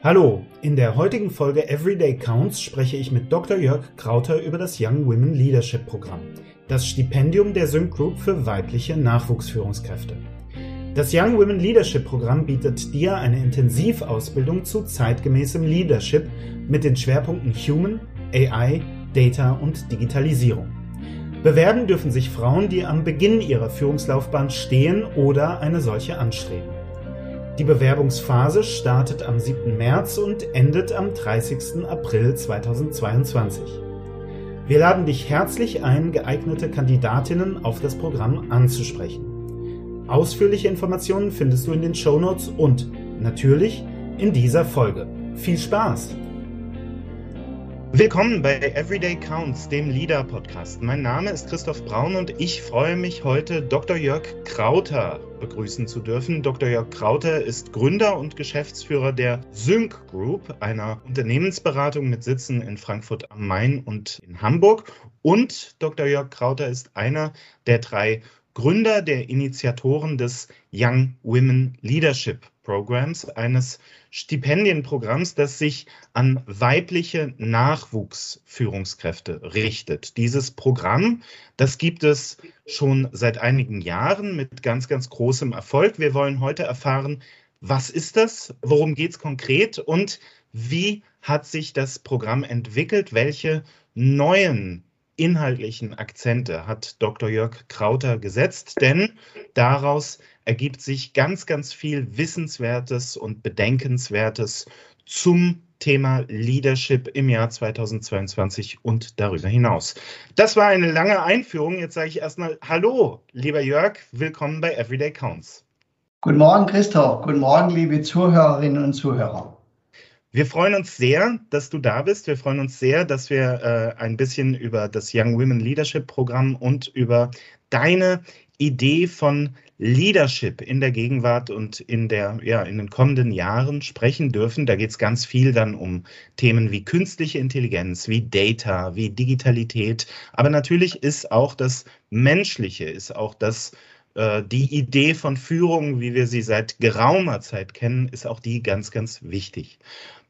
Hallo, in der heutigen Folge Everyday Counts spreche ich mit Dr. Jörg Krauter über das Young Women Leadership Programm, das Stipendium der Sync Group für weibliche Nachwuchsführungskräfte. Das Young Women Leadership Programm bietet dir eine Intensivausbildung zu zeitgemäßem Leadership mit den Schwerpunkten Human, AI, Data und Digitalisierung. Bewerben dürfen sich Frauen, die am Beginn ihrer Führungslaufbahn stehen oder eine solche anstreben. Die Bewerbungsphase startet am 7. März und endet am 30. April 2022. Wir laden dich herzlich ein, geeignete Kandidatinnen auf das Programm anzusprechen. Ausführliche Informationen findest du in den Shownotes und natürlich in dieser Folge. Viel Spaß! Willkommen bei Everyday Counts, dem Leader Podcast. Mein Name ist Christoph Braun und ich freue mich heute Dr. Jörg Krauter begrüßen zu dürfen. Dr. Jörg Krauter ist Gründer und Geschäftsführer der Sync Group, einer Unternehmensberatung mit Sitzen in Frankfurt am Main und in Hamburg. Und Dr. Jörg Krauter ist einer der drei Gründer der Initiatoren des Young Women Leadership Programs, eines Stipendienprogramms, das sich an weibliche Nachwuchsführungskräfte richtet. Dieses Programm, das gibt es schon seit einigen Jahren mit ganz, ganz großem Erfolg. Wir wollen heute erfahren, was ist das, worum geht es konkret und wie hat sich das Programm entwickelt, welche neuen inhaltlichen Akzente hat Dr. Jörg Krauter gesetzt, denn daraus ergibt sich ganz, ganz viel Wissenswertes und Bedenkenswertes zum Thema Leadership im Jahr 2022 und darüber hinaus. Das war eine lange Einführung. Jetzt sage ich erstmal Hallo, lieber Jörg, willkommen bei Everyday Counts. Guten Morgen, Christoph. Guten Morgen, liebe Zuhörerinnen und Zuhörer. Wir freuen uns sehr, dass du da bist. Wir freuen uns sehr, dass wir äh, ein bisschen über das Young Women Leadership Programm und über deine Idee von Leadership in der Gegenwart und in, der, ja, in den kommenden Jahren sprechen dürfen. Da geht es ganz viel dann um Themen wie künstliche Intelligenz, wie Data, wie Digitalität. Aber natürlich ist auch das Menschliche, ist auch das äh, die Idee von Führung, wie wir sie seit geraumer Zeit kennen, ist auch die ganz, ganz wichtig.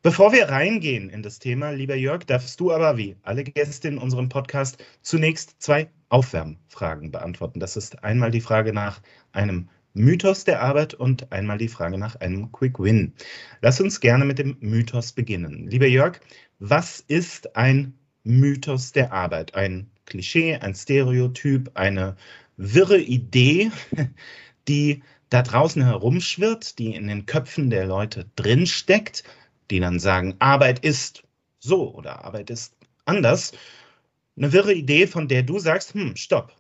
Bevor wir reingehen in das Thema, lieber Jörg, darfst du aber wie alle Gäste in unserem Podcast zunächst zwei Aufwärmfragen beantworten. Das ist einmal die Frage nach einem Mythos der Arbeit und einmal die Frage nach einem Quick Win. Lass uns gerne mit dem Mythos beginnen. Lieber Jörg, was ist ein Mythos der Arbeit? Ein Klischee, ein Stereotyp, eine wirre Idee, die da draußen herumschwirrt, die in den Köpfen der Leute drinsteckt die dann sagen, Arbeit ist so oder Arbeit ist anders. Eine wirre Idee, von der du sagst, hm, stopp,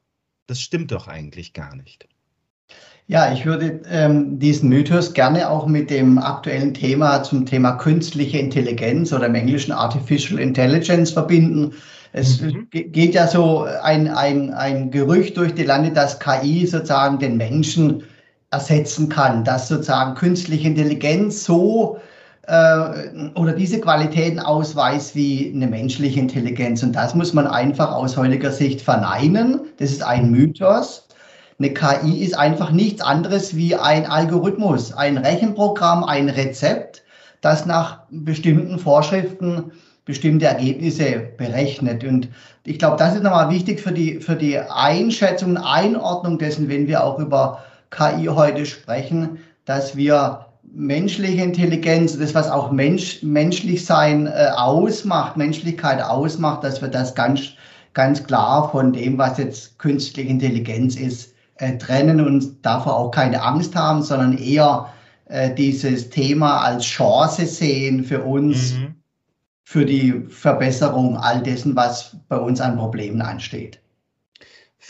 das stimmt doch eigentlich gar nicht. Ja, ich würde ähm, diesen Mythos gerne auch mit dem aktuellen Thema zum Thema künstliche Intelligenz oder im Englischen Artificial Intelligence verbinden. Es mhm. geht ja so ein, ein, ein Gerücht durch die Lande, dass KI sozusagen den Menschen ersetzen kann, dass sozusagen künstliche Intelligenz so oder diese Qualitäten ausweist wie eine menschliche Intelligenz. Und das muss man einfach aus heutiger Sicht verneinen. Das ist ein Mythos. Eine KI ist einfach nichts anderes wie ein Algorithmus, ein Rechenprogramm, ein Rezept, das nach bestimmten Vorschriften bestimmte Ergebnisse berechnet. Und ich glaube, das ist nochmal wichtig für die, für die Einschätzung, Einordnung dessen, wenn wir auch über KI heute sprechen, dass wir menschliche Intelligenz, das, was auch Mensch, menschlich sein äh, ausmacht, Menschlichkeit ausmacht, dass wir das ganz, ganz klar von dem, was jetzt künstliche Intelligenz ist, äh, trennen und davor auch keine Angst haben, sondern eher äh, dieses Thema als Chance sehen für uns, mhm. für die Verbesserung all dessen, was bei uns an Problemen ansteht.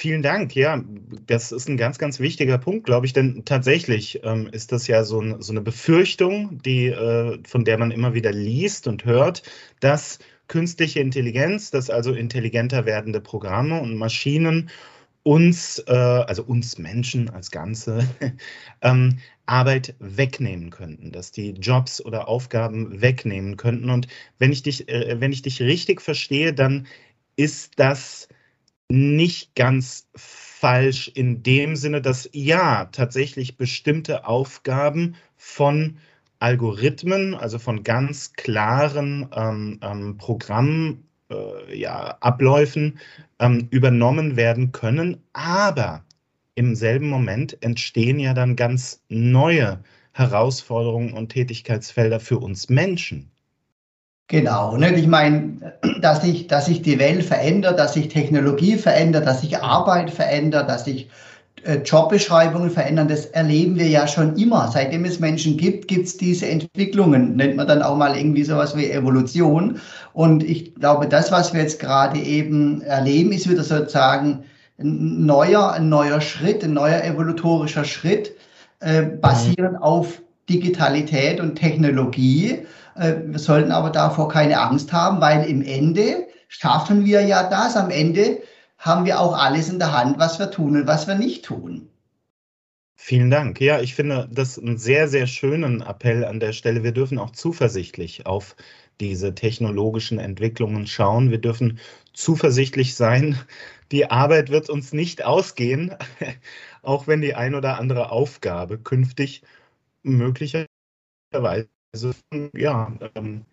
Vielen Dank. Ja, das ist ein ganz, ganz wichtiger Punkt, glaube ich, denn tatsächlich ähm, ist das ja so, ein, so eine Befürchtung, die, äh, von der man immer wieder liest und hört, dass künstliche Intelligenz, dass also intelligenter werdende Programme und Maschinen uns, äh, also uns Menschen als Ganze, ähm, Arbeit wegnehmen könnten, dass die Jobs oder Aufgaben wegnehmen könnten. Und wenn ich dich, äh, wenn ich dich richtig verstehe, dann ist das nicht ganz falsch in dem Sinne, dass ja, tatsächlich bestimmte Aufgaben von Algorithmen, also von ganz klaren ähm, ähm, Programmen, äh, ja, Abläufen ähm, übernommen werden können. Aber im selben Moment entstehen ja dann ganz neue Herausforderungen und Tätigkeitsfelder für uns Menschen. Genau, ne? ich meine, dass sich, dass sich die Welt verändert, dass sich Technologie verändert, dass sich Arbeit verändert, dass sich äh, Jobbeschreibungen verändern, das erleben wir ja schon immer. Seitdem es Menschen gibt, gibt es diese Entwicklungen. Nennt man dann auch mal irgendwie sowas wie Evolution. Und ich glaube, das, was wir jetzt gerade eben erleben, ist wieder sozusagen ein neuer, ein neuer Schritt, ein neuer evolutorischer Schritt, äh, basierend auf Digitalität und Technologie. Äh, wir sollten aber davor keine Angst haben, weil im Ende schaffen wir ja das. Am Ende haben wir auch alles in der Hand, was wir tun und was wir nicht tun. Vielen Dank. Ja, ich finde das einen sehr, sehr schönen Appell an der Stelle. Wir dürfen auch zuversichtlich auf diese technologischen Entwicklungen schauen. Wir dürfen zuversichtlich sein. Die Arbeit wird uns nicht ausgehen, auch wenn die ein oder andere Aufgabe künftig möglicherweise ja, ähm,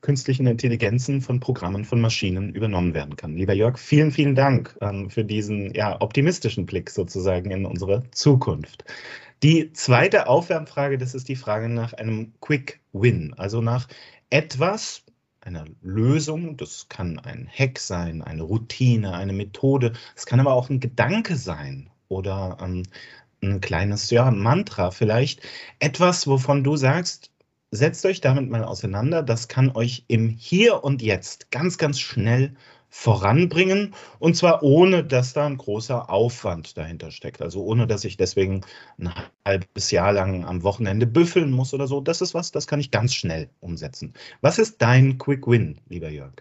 künstlichen Intelligenzen von Programmen, von Maschinen übernommen werden kann. Lieber Jörg, vielen, vielen Dank ähm, für diesen ja, optimistischen Blick sozusagen in unsere Zukunft. Die zweite Aufwärmfrage, das ist die Frage nach einem Quick Win, also nach etwas, einer Lösung. Das kann ein Hack sein, eine Routine, eine Methode. Es kann aber auch ein Gedanke sein oder ähm, ein kleines ja, Mantra vielleicht. Etwas, wovon du sagst, setzt euch damit mal auseinander. Das kann euch im Hier und Jetzt ganz, ganz schnell voranbringen und zwar ohne, dass da ein großer Aufwand dahinter steckt. Also ohne, dass ich deswegen ein halbes Jahr lang am Wochenende büffeln muss oder so. Das ist was, das kann ich ganz schnell umsetzen. Was ist dein Quick Win, lieber Jörg?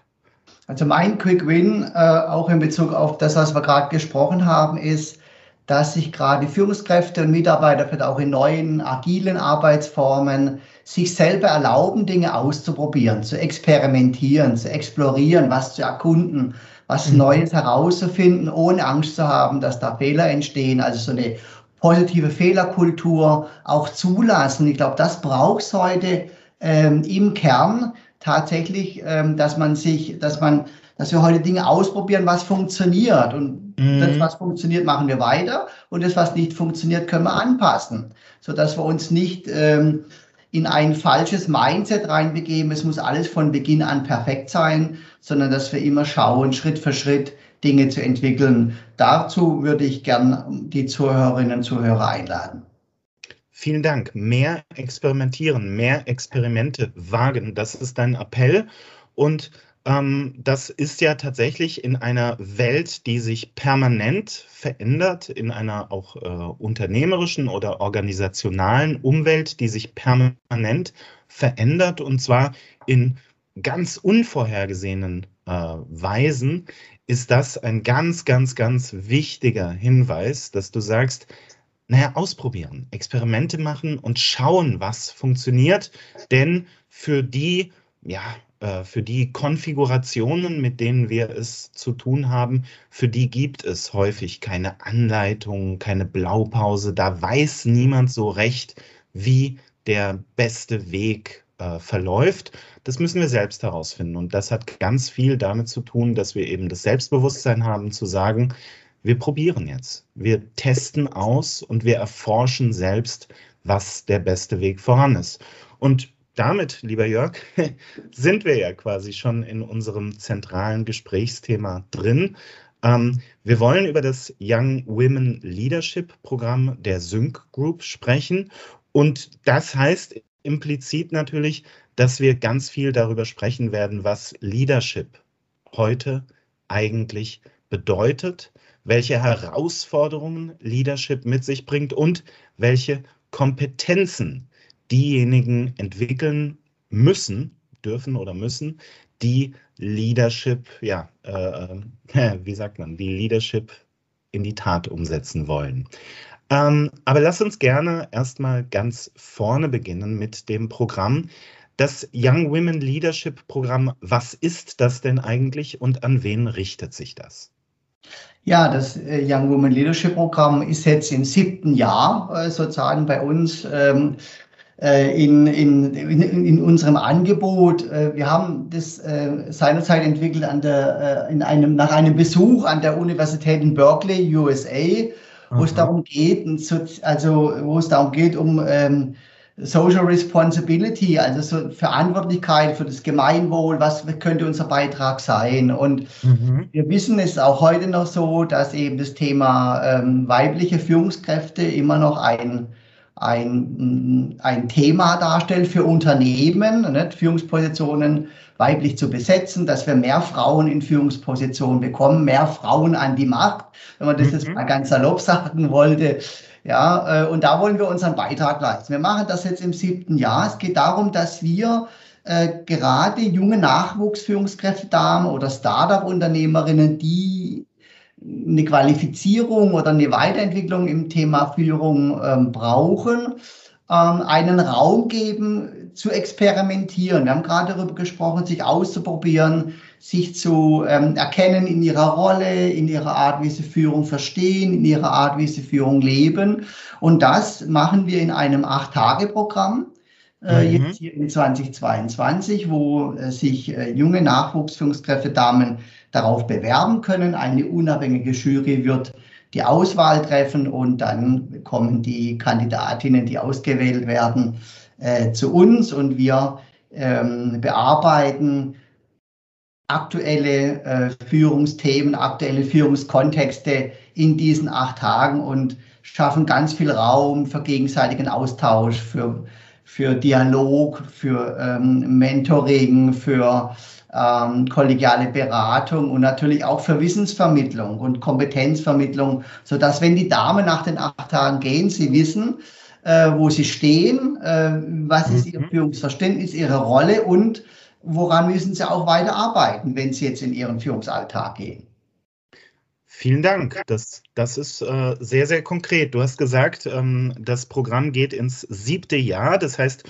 Also mein Quick Win, äh, auch in Bezug auf das, was wir gerade gesprochen haben, ist, dass sich gerade Führungskräfte und Mitarbeiter vielleicht auch in neuen agilen Arbeitsformen sich selber erlauben, Dinge auszuprobieren, zu experimentieren, zu explorieren, was zu erkunden, was mhm. Neues herauszufinden, ohne Angst zu haben, dass da Fehler entstehen. Also so eine positive Fehlerkultur auch zulassen. Ich glaube, das braucht es heute ähm, im Kern tatsächlich, ähm, dass man sich, dass man, dass wir heute Dinge ausprobieren, was funktioniert. Und mhm. das, was funktioniert, machen wir weiter. Und das, was nicht funktioniert, können wir anpassen, sodass wir uns nicht ähm, in ein falsches Mindset reinbegeben, es muss alles von Beginn an perfekt sein, sondern dass wir immer schauen, Schritt für Schritt Dinge zu entwickeln. Dazu würde ich gern die Zuhörerinnen und Zuhörer einladen. Vielen Dank. Mehr experimentieren, mehr Experimente wagen, das ist dein Appell. Und das ist ja tatsächlich in einer Welt, die sich permanent verändert, in einer auch äh, unternehmerischen oder organisationalen Umwelt, die sich permanent verändert und zwar in ganz unvorhergesehenen äh, Weisen, ist das ein ganz, ganz, ganz wichtiger Hinweis, dass du sagst, naja, ausprobieren, Experimente machen und schauen, was funktioniert. Denn für die ja, für die Konfigurationen, mit denen wir es zu tun haben, für die gibt es häufig keine Anleitung, keine Blaupause. Da weiß niemand so recht, wie der beste Weg äh, verläuft. Das müssen wir selbst herausfinden. Und das hat ganz viel damit zu tun, dass wir eben das Selbstbewusstsein haben, zu sagen, wir probieren jetzt. Wir testen aus und wir erforschen selbst, was der beste Weg voran ist. Und damit, lieber Jörg, sind wir ja quasi schon in unserem zentralen Gesprächsthema drin. Ähm, wir wollen über das Young Women Leadership Programm der Sync Group sprechen. Und das heißt implizit natürlich, dass wir ganz viel darüber sprechen werden, was Leadership heute eigentlich bedeutet, welche Herausforderungen Leadership mit sich bringt und welche Kompetenzen diejenigen entwickeln müssen, dürfen oder müssen, die Leadership, ja, äh, äh wie sagt man, die Leadership in die Tat umsetzen wollen. Ähm, aber lass uns gerne erstmal ganz vorne beginnen mit dem Programm. Das Young Women Leadership Programm, was ist das denn eigentlich und an wen richtet sich das? Ja, das äh, Young Women Leadership Programm ist jetzt im siebten Jahr äh, sozusagen bei uns. Äh, in, in, in, unserem Angebot. Äh, wir haben das äh, seinerzeit entwickelt an der, in einem, nach einem Besuch an der Universität in Berkeley, USA, wo es darum geht, also wo es darum geht, um ähm, Social Responsibility, also so Verantwortlichkeit für das Gemeinwohl, was könnte unser Beitrag sein? Und mhm. wir wissen es auch heute noch so, dass eben das Thema ähm, weibliche Führungskräfte immer noch ein ein, ein Thema darstellt für Unternehmen, nicht? Führungspositionen weiblich zu besetzen, dass wir mehr Frauen in Führungspositionen bekommen, mehr Frauen an die Macht, wenn man das mhm. jetzt mal ganz salopp sagen wollte. Ja, äh, und da wollen wir unseren Beitrag leisten. Wir machen das jetzt im siebten Jahr. Es geht darum, dass wir äh, gerade junge Nachwuchsführungskräfte, Damen oder Startup-Unternehmerinnen, die eine Qualifizierung oder eine Weiterentwicklung im Thema Führung ähm, brauchen, ähm, einen Raum geben zu experimentieren. Wir haben gerade darüber gesprochen, sich auszuprobieren, sich zu ähm, erkennen in ihrer Rolle, in ihrer Art, wie sie Führung verstehen, in ihrer Art, wie sie Führung leben. Und das machen wir in einem Acht-Tage-Programm. Äh, mhm. Jetzt hier in 2022, wo äh, sich äh, junge Nachwuchsführungskräfte, Damen darauf bewerben können. Eine unabhängige Jury wird die Auswahl treffen und dann kommen die Kandidatinnen, die ausgewählt werden, äh, zu uns und wir ähm, bearbeiten aktuelle äh, Führungsthemen, aktuelle Führungskontexte in diesen acht Tagen und schaffen ganz viel Raum für gegenseitigen Austausch, für, für Dialog, für ähm, Mentoring, für ähm, kollegiale Beratung und natürlich auch für Wissensvermittlung und Kompetenzvermittlung, so dass wenn die Damen nach den acht Tagen gehen, sie wissen, äh, wo sie stehen, äh, was ist ihr mhm. Führungsverständnis, ihre Rolle und woran müssen sie auch weiter arbeiten, wenn sie jetzt in ihren Führungsalltag gehen. Vielen Dank. Das, das ist äh, sehr, sehr konkret. Du hast gesagt, ähm, das Programm geht ins siebte Jahr. Das heißt,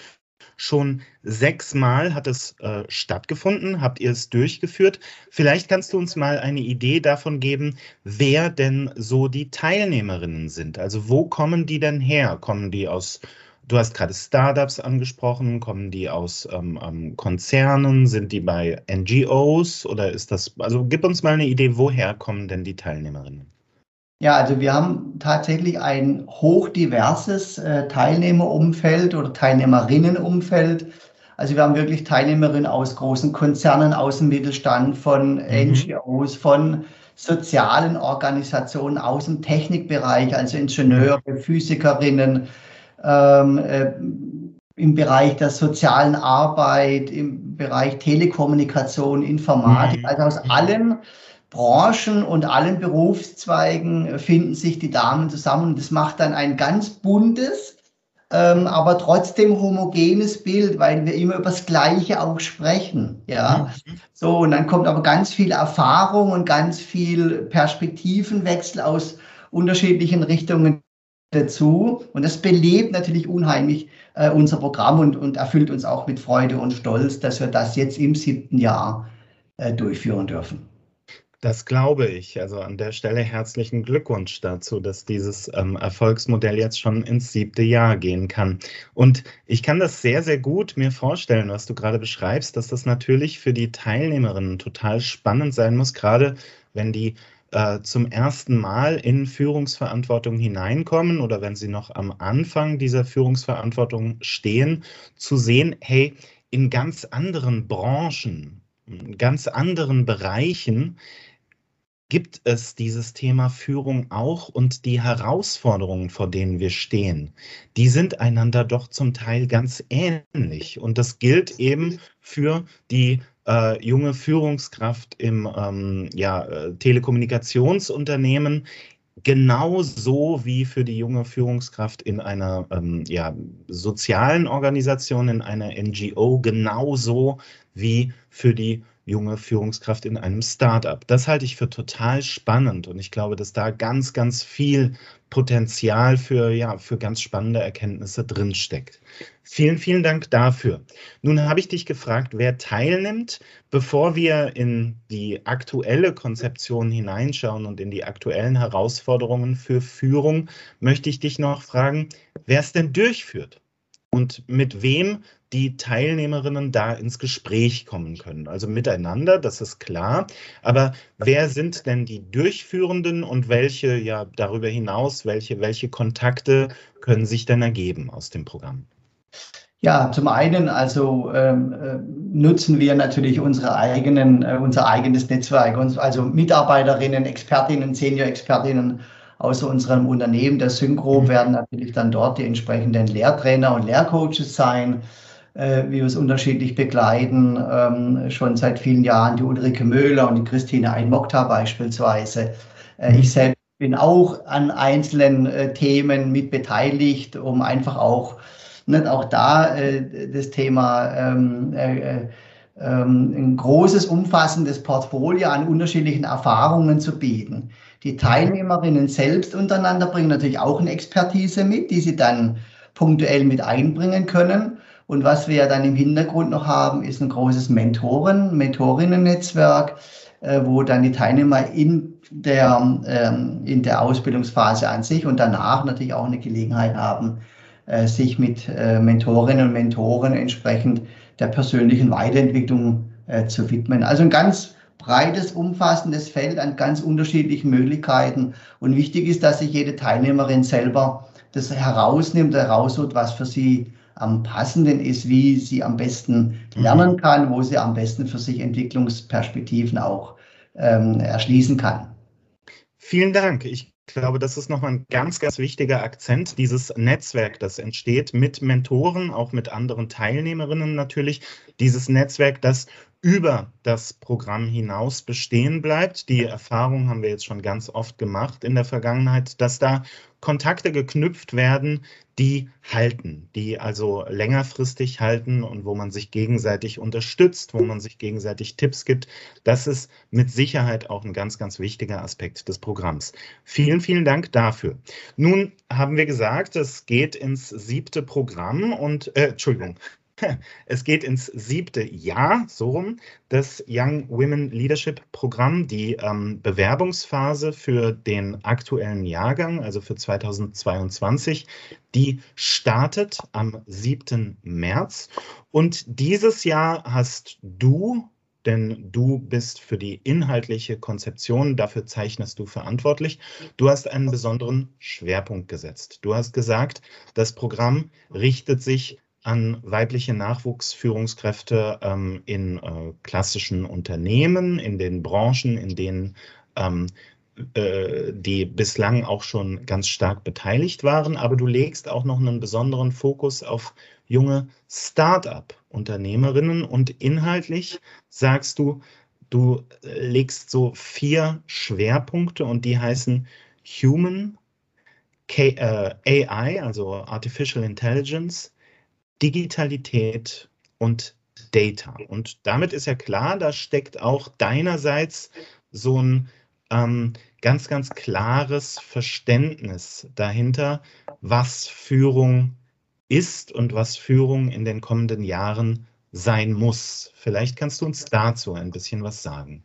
Schon sechsmal hat es äh, stattgefunden. Habt ihr es durchgeführt? Vielleicht kannst du uns mal eine Idee davon geben, wer denn so die Teilnehmerinnen sind. Also wo kommen die denn her? Kommen die aus, du hast gerade Startups angesprochen, kommen die aus ähm, ähm, Konzernen? Sind die bei NGOs oder ist das, also gib uns mal eine Idee, woher kommen denn die Teilnehmerinnen? Ja, also wir haben tatsächlich ein hochdiverses äh, Teilnehmerumfeld oder Teilnehmerinnenumfeld. Also wir haben wirklich Teilnehmerinnen aus großen Konzernen, aus dem Mittelstand, von mhm. NGOs, von sozialen Organisationen aus dem Technikbereich, also Ingenieure, Physikerinnen, ähm, äh, im Bereich der sozialen Arbeit, im Bereich Telekommunikation, Informatik, mhm. also aus allen Branchen und allen Berufszweigen finden sich die Damen zusammen und das macht dann ein ganz buntes, ähm, aber trotzdem homogenes Bild, weil wir immer über das Gleiche auch sprechen. Ja, mhm. so und dann kommt aber ganz viel Erfahrung und ganz viel Perspektivenwechsel aus unterschiedlichen Richtungen dazu und das belebt natürlich unheimlich äh, unser Programm und, und erfüllt uns auch mit Freude und Stolz, dass wir das jetzt im siebten Jahr äh, durchführen dürfen. Das glaube ich. Also an der Stelle herzlichen Glückwunsch dazu, dass dieses ähm, Erfolgsmodell jetzt schon ins siebte Jahr gehen kann. Und ich kann das sehr, sehr gut mir vorstellen, was du gerade beschreibst, dass das natürlich für die Teilnehmerinnen total spannend sein muss, gerade wenn die äh, zum ersten Mal in Führungsverantwortung hineinkommen oder wenn sie noch am Anfang dieser Führungsverantwortung stehen, zu sehen, hey, in ganz anderen Branchen, in ganz anderen Bereichen gibt es dieses Thema Führung auch und die Herausforderungen, vor denen wir stehen, die sind einander doch zum Teil ganz ähnlich. Und das gilt eben für die äh, junge Führungskraft im ähm, ja, äh, Telekommunikationsunternehmen, genauso wie für die junge Führungskraft in einer ähm, ja, sozialen Organisation, in einer NGO, genauso wie für die junge Führungskraft in einem Startup. Das halte ich für total spannend und ich glaube, dass da ganz, ganz viel Potenzial für, ja, für ganz spannende Erkenntnisse drinsteckt. Vielen, vielen Dank dafür. Nun habe ich dich gefragt, wer teilnimmt. Bevor wir in die aktuelle Konzeption hineinschauen und in die aktuellen Herausforderungen für Führung, möchte ich dich noch fragen, wer es denn durchführt. und mit wem die Teilnehmerinnen da ins Gespräch kommen können. Also miteinander, das ist klar. Aber wer sind denn die Durchführenden und welche, ja, darüber hinaus, welche, welche Kontakte können sich denn ergeben aus dem Programm? Ja, zum einen also ähm, äh, nutzen wir natürlich unsere eigenen, äh, unser eigenes Netzwerk, also Mitarbeiterinnen, Expertinnen, Senior-Expertinnen aus unserem Unternehmen, der Synchro, mhm. werden natürlich dann dort die entsprechenden Lehrtrainer und Lehrcoaches sein äh, wie wir es unterschiedlich begleiten. Ähm, schon seit vielen Jahren die Ulrike Möhler und die Christine Einmokta beispielsweise. Äh, ich selbst bin auch an einzelnen äh, Themen mit beteiligt, um einfach auch, nicht auch da äh, das Thema ähm, äh, äh, ähm, ein großes, umfassendes Portfolio an unterschiedlichen Erfahrungen zu bieten. Die Teilnehmerinnen selbst untereinander bringen natürlich auch eine Expertise mit, die sie dann punktuell mit einbringen können. Und was wir dann im Hintergrund noch haben, ist ein großes Mentoren, Mentorinnen-Netzwerk, äh, wo dann die Teilnehmer in der, ähm, in der Ausbildungsphase an sich und danach natürlich auch eine Gelegenheit haben, äh, sich mit äh, Mentorinnen und Mentoren entsprechend der persönlichen Weiterentwicklung zu widmen. Also ein ganz breites, umfassendes Feld an ganz unterschiedlichen Möglichkeiten. Und wichtig ist, dass sich jede Teilnehmerin selber das herausnimmt, herausholt, was für sie am passenden ist, wie sie am besten lernen kann, wo sie am besten für sich Entwicklungsperspektiven auch ähm, erschließen kann. Vielen Dank. Ich glaube, das ist nochmal ein ganz, ganz wichtiger Akzent, dieses Netzwerk, das entsteht mit Mentoren, auch mit anderen Teilnehmerinnen natürlich. Dieses Netzwerk, das über das Programm hinaus bestehen bleibt. Die Erfahrung haben wir jetzt schon ganz oft gemacht in der Vergangenheit, dass da Kontakte geknüpft werden, die halten, die also längerfristig halten und wo man sich gegenseitig unterstützt, wo man sich gegenseitig Tipps gibt. Das ist mit Sicherheit auch ein ganz, ganz wichtiger Aspekt des Programms. Vielen, vielen Dank dafür. Nun haben wir gesagt, es geht ins siebte Programm und, äh, Entschuldigung, es geht ins siebte Jahr, so rum, des Young Women Leadership Programm, die ähm, Bewerbungsphase für den aktuellen Jahrgang, also für 2022, die startet am 7. März. Und dieses Jahr hast du denn du bist für die inhaltliche Konzeption, dafür zeichnest du verantwortlich. Du hast einen besonderen Schwerpunkt gesetzt. Du hast gesagt, das Programm richtet sich an weibliche Nachwuchsführungskräfte ähm, in äh, klassischen Unternehmen, in den Branchen, in denen ähm, äh, die bislang auch schon ganz stark beteiligt waren. Aber du legst auch noch einen besonderen Fokus auf junge Start-up-Unternehmerinnen und inhaltlich sagst du, du legst so vier Schwerpunkte und die heißen Human, K äh, AI, also Artificial Intelligence, Digitalität und Data. Und damit ist ja klar, da steckt auch deinerseits so ein ähm, ganz, ganz klares Verständnis dahinter, was Führung ist und was Führung in den kommenden Jahren sein muss. Vielleicht kannst du uns dazu ein bisschen was sagen.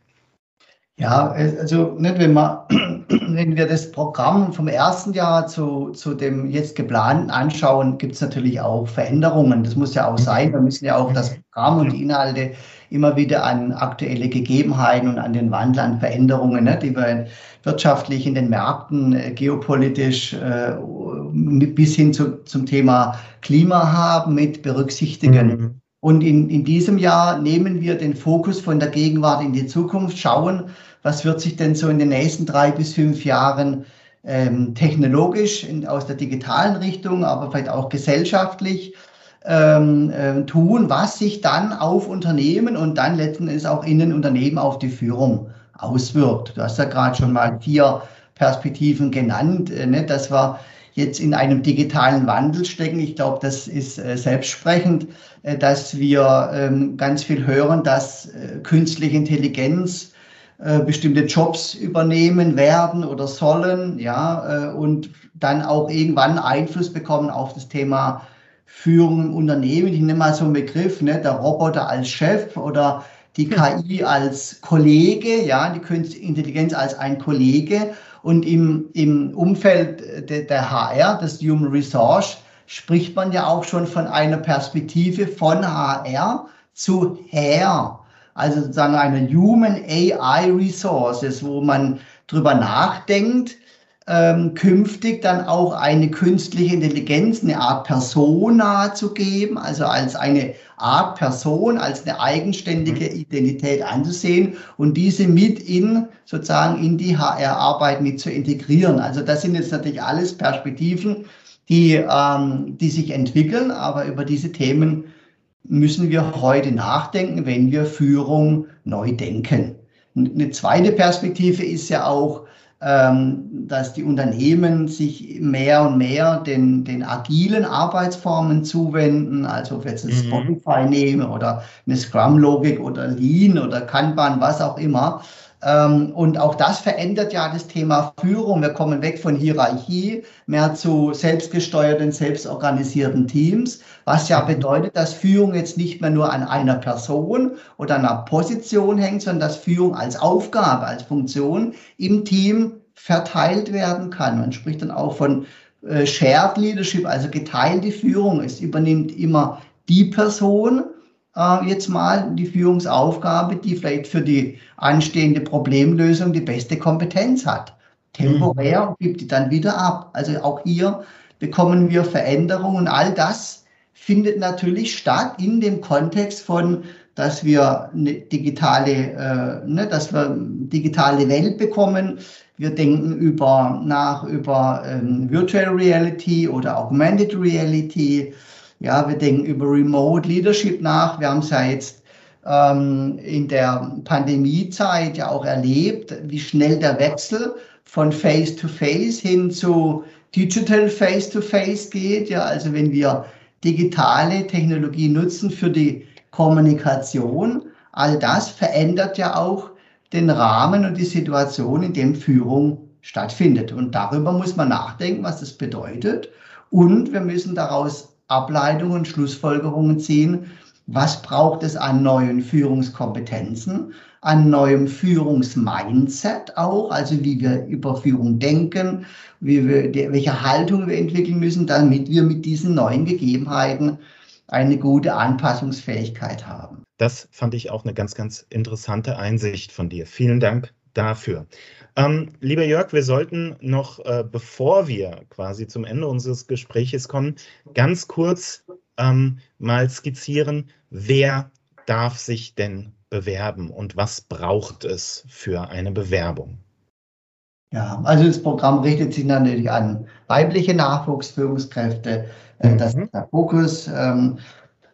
Ja, also nicht, wenn, man, wenn wir das Programm vom ersten Jahr zu, zu dem jetzt geplanten anschauen, gibt es natürlich auch Veränderungen. Das muss ja auch sein. Wir müssen ja auch das Programm und die Inhalte immer wieder an aktuelle Gegebenheiten und an den Wandel, an Veränderungen, ne, die wir wirtschaftlich in den Märkten, äh, geopolitisch äh, bis hin zu, zum Thema Klima haben, mit berücksichtigen. Mhm. Und in, in diesem Jahr nehmen wir den Fokus von der Gegenwart in die Zukunft, schauen, was wird sich denn so in den nächsten drei bis fünf Jahren ähm, technologisch in, aus der digitalen Richtung, aber vielleicht auch gesellschaftlich ähm, äh, tun, was sich dann auf Unternehmen und dann letzten Endes auch in den Unternehmen auf die Führung auswirkt. Du hast ja gerade schon mal vier Perspektiven genannt, äh, ne, dass wir jetzt in einem digitalen Wandel stecken. Ich glaube, das ist äh, selbstsprechend, äh, dass wir ähm, ganz viel hören, dass äh, künstliche Intelligenz äh, bestimmte Jobs übernehmen werden oder sollen, ja, äh, und dann auch irgendwann Einfluss bekommen auf das Thema Führung im Unternehmen. Ich nehme mal so einen Begriff, ne, der Roboter als Chef oder die hm. KI als Kollege, ja, die Künstliche Intelligenz als ein Kollege und im, im Umfeld der, der HR, des Human Resource, spricht man ja auch schon von einer Perspektive von HR zu Hair. Also sozusagen eine Human AI Resources, wo man drüber nachdenkt, ähm, künftig dann auch eine künstliche Intelligenz, eine Art Persona zu geben, also als eine Art Person, als eine eigenständige mhm. Identität anzusehen und diese mit in sozusagen in die HR-Arbeit mit zu integrieren. Also das sind jetzt natürlich alles Perspektiven, die, ähm, die sich entwickeln, aber über diese Themen müssen wir heute nachdenken, wenn wir Führung neu denken. Eine zweite Perspektive ist ja auch, ähm, dass die Unternehmen sich mehr und mehr den, den agilen Arbeitsformen zuwenden, also ob wir jetzt mhm. Spotify nehmen oder eine Scrum-Logik oder Lean oder Kanban, was auch immer. Ähm, und auch das verändert ja das Thema Führung. Wir kommen weg von Hierarchie mehr zu selbstgesteuerten, selbstorganisierten Teams, was ja bedeutet, dass Führung jetzt nicht mehr nur an einer Person oder einer Position hängt, sondern dass Führung als Aufgabe, als Funktion im Team verteilt werden kann. Man spricht dann auch von äh, Shared Leadership, also geteilte Führung. Es übernimmt immer die Person, äh, jetzt mal die Führungsaufgabe, die vielleicht für die anstehende Problemlösung die beste Kompetenz hat. Temporär mhm. gibt die dann wieder ab. Also auch hier bekommen wir Veränderungen und all das findet natürlich statt in dem Kontext von, dass wir eine digitale, äh, ne, dass wir digitale Welt bekommen. Wir denken über, nach über ähm, Virtual Reality oder Augmented Reality. Ja, wir denken über Remote Leadership nach. Wir haben es ja jetzt ähm, in der Pandemiezeit ja auch erlebt, wie schnell der Wechsel von Face-to-Face -face hin zu Digital Face-to-Face -face geht. Ja, also wenn wir digitale Technologie nutzen für die Kommunikation, all das verändert ja auch den Rahmen und die Situation, in dem Führung stattfindet. Und darüber muss man nachdenken, was das bedeutet. Und wir müssen daraus Ableitungen, Schlussfolgerungen ziehen. Was braucht es an neuen Führungskompetenzen, an neuem Führungsmindset auch, also wie wir über Führung denken, wie wir, welche Haltung wir entwickeln müssen, damit wir mit diesen neuen Gegebenheiten eine gute Anpassungsfähigkeit haben. Das fand ich auch eine ganz, ganz interessante Einsicht von dir. Vielen Dank dafür. Ähm, lieber Jörg, wir sollten noch, äh, bevor wir quasi zum Ende unseres Gespräches kommen, ganz kurz ähm, mal skizzieren, wer darf sich denn bewerben und was braucht es für eine Bewerbung? Ja, also das Programm richtet sich natürlich an weibliche Nachwuchsführungskräfte. Äh, das mhm. ist der Fokus. Ähm,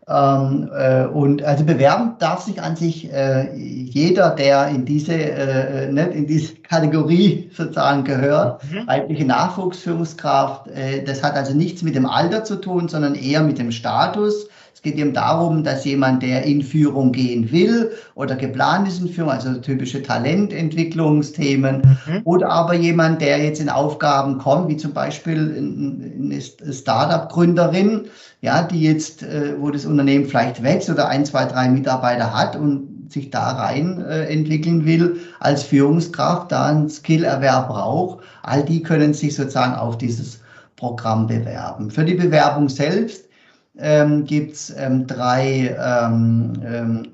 ähm, äh, und also bewerben darf sich an sich äh, jeder, der in diese, äh, ne, in diese Kategorie sozusagen gehört, mhm. weibliche Nachwuchsführungskraft. Äh, das hat also nichts mit dem Alter zu tun, sondern eher mit dem Status geht eben darum, dass jemand, der in Führung gehen will oder geplant ist in Führung, also typische Talententwicklungsthemen, mhm. oder aber jemand, der jetzt in Aufgaben kommt, wie zum Beispiel eine Startup-Gründerin, ja, die jetzt, äh, wo das Unternehmen vielleicht wächst oder ein, zwei, drei Mitarbeiter hat und sich da rein äh, entwickeln will als Führungskraft, da einen Skillerwerb braucht, all die können sich sozusagen auf dieses Programm bewerben. Für die Bewerbung selbst ähm, gibt es ähm, drei ähm, ähm,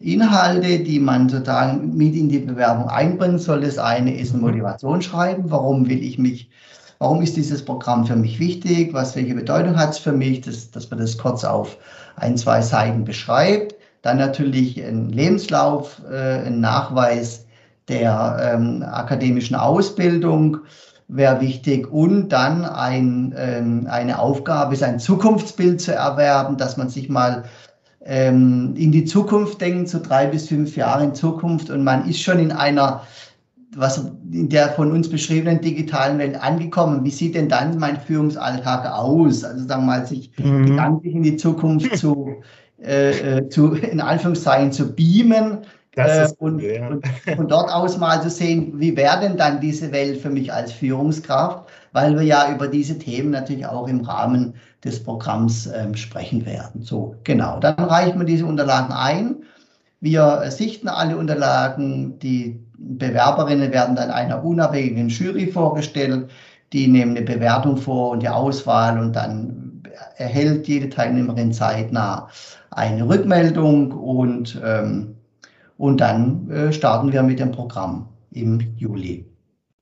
Inhalte, die man sozusagen mit in die Bewerbung einbringen soll. Das eine ist ein Motivationsschreiben. Warum will ich mich, warum ist dieses Programm für mich wichtig? Was, welche Bedeutung hat es für mich? Das, dass man das kurz auf ein, zwei Seiten beschreibt. Dann natürlich ein Lebenslauf, äh, ein Nachweis der ähm, akademischen Ausbildung wäre wichtig. Und dann ein, ähm, eine Aufgabe ist, ein Zukunftsbild zu erwerben, dass man sich mal ähm, in die Zukunft denkt, so drei bis fünf Jahre in Zukunft. Und man ist schon in einer, was in der von uns beschriebenen digitalen Welt angekommen. Wie sieht denn dann mein Führungsalltag aus? Also sagen wir mal, sich mhm. gedanklich in die Zukunft zu, äh, äh, zu, in Anführungszeichen zu beamen äh, und, ja. und, von dort aus mal zu sehen, wie wäre denn dann diese Welt für mich als Führungskraft, weil wir ja über diese Themen natürlich auch im Rahmen des Programms ähm, sprechen werden. So, genau. Dann reichen wir diese Unterlagen ein. Wir sichten alle Unterlagen. Die Bewerberinnen werden dann einer unabhängigen Jury vorgestellt. Die nehmen eine Bewertung vor und die Auswahl und dann erhält jede Teilnehmerin zeitnah eine Rückmeldung und, ähm, und dann äh, starten wir mit dem Programm im Juli.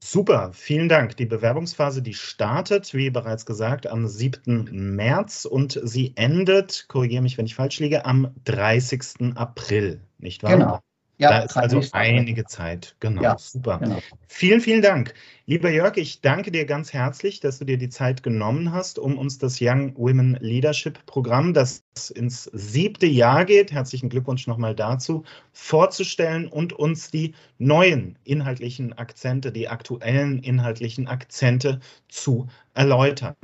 Super, vielen Dank. Die Bewerbungsphase, die startet, wie bereits gesagt, am 7. März und sie endet, korrigiere mich, wenn ich falsch liege, am 30. April, nicht wahr? Genau. Ja, da ist also einige Zeit. Genau, ja, super. Genau. Vielen, vielen Dank. Lieber Jörg, ich danke dir ganz herzlich, dass du dir die Zeit genommen hast, um uns das Young Women Leadership Programm, das ins siebte Jahr geht, herzlichen Glückwunsch nochmal dazu, vorzustellen und uns die neuen inhaltlichen Akzente, die aktuellen inhaltlichen Akzente zu erläutern.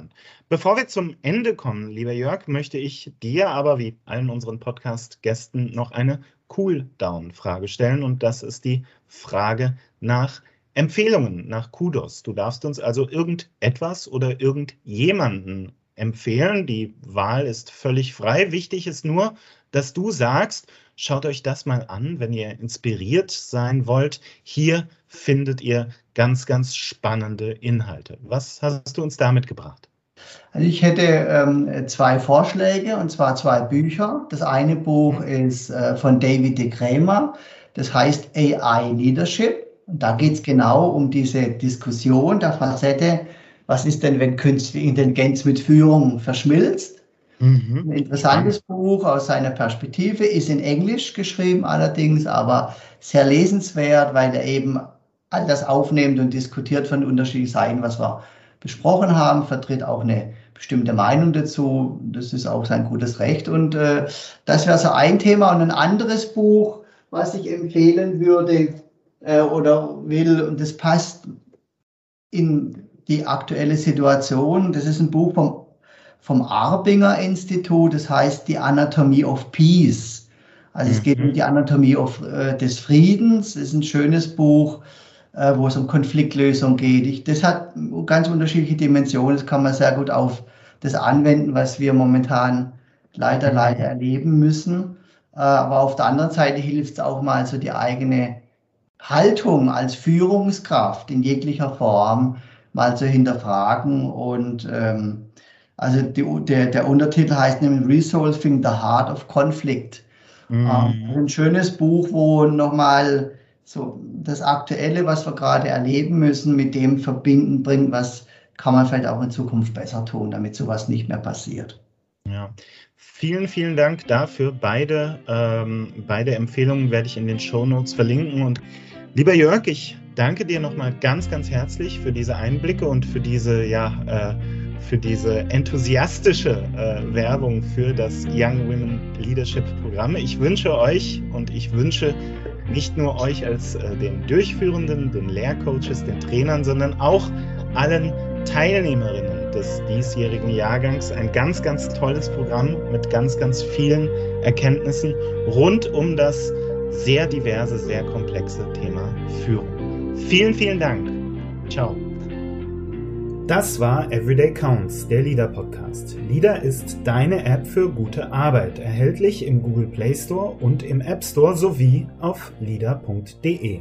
Bevor wir zum Ende kommen, lieber Jörg, möchte ich dir aber wie allen unseren Podcast-Gästen noch eine Cool-Down-Frage stellen und das ist die Frage nach Empfehlungen, nach Kudos. Du darfst uns also irgendetwas oder irgendjemanden empfehlen. Die Wahl ist völlig frei. Wichtig ist nur, dass du sagst, schaut euch das mal an, wenn ihr inspiriert sein wollt. Hier findet ihr ganz, ganz spannende Inhalte. Was hast du uns damit gebracht? Also ich hätte ähm, zwei Vorschläge und zwar zwei Bücher. Das eine Buch ist äh, von David de Kramer, das heißt AI Leadership. Und da geht es genau um diese Diskussion der Facette, was ist denn, wenn künstliche Intelligenz mit Führung verschmilzt? Mhm. Ein interessantes Buch aus seiner Perspektive, ist in Englisch geschrieben allerdings, aber sehr lesenswert, weil er eben all das aufnimmt und diskutiert von unterschiedlichen Seiten, was wir besprochen haben, vertritt auch eine bestimmte Meinung dazu. Das ist auch sein gutes Recht. Und äh, das wäre so ein Thema. Und ein anderes Buch, was ich empfehlen würde äh, oder will, und das passt in die aktuelle Situation. Das ist ein Buch vom, vom Arbinger Institut, das heißt Die Anatomie of Peace. Also es geht um mhm. die Anatomie of, äh, des Friedens. Das ist ein schönes Buch äh, wo es um Konfliktlösung geht. Ich, das hat ganz unterschiedliche Dimensionen. Das kann man sehr gut auf das anwenden, was wir momentan leider, leider erleben müssen. Äh, aber auf der anderen Seite hilft es auch mal so die eigene Haltung als Führungskraft in jeglicher Form mal zu hinterfragen. Und ähm, also die, der, der Untertitel heißt nämlich Resolving the Heart of Conflict. Mhm. Äh, ein schönes Buch, wo nochmal so das Aktuelle, was wir gerade erleben müssen, mit dem verbinden bringt, was kann man vielleicht auch in Zukunft besser tun, damit sowas nicht mehr passiert. Ja. Vielen, vielen Dank dafür. Beide, ähm, beide Empfehlungen werde ich in den Show Notes verlinken. Und lieber Jörg, ich danke dir nochmal ganz, ganz herzlich für diese Einblicke und für diese, ja, äh, für diese enthusiastische äh, Werbung für das Young Women Leadership Programm. Ich wünsche euch und ich wünsche nicht nur euch als äh, den Durchführenden, den Lehrcoaches, den Trainern, sondern auch allen Teilnehmerinnen des diesjährigen Jahrgangs ein ganz, ganz tolles Programm mit ganz, ganz vielen Erkenntnissen rund um das sehr diverse, sehr komplexe Thema Führung. Vielen, vielen Dank. Ciao. Das war Everyday Counts, der Leader Podcast. Leader ist deine App für gute Arbeit, erhältlich im Google Play Store und im App Store sowie auf leader.de.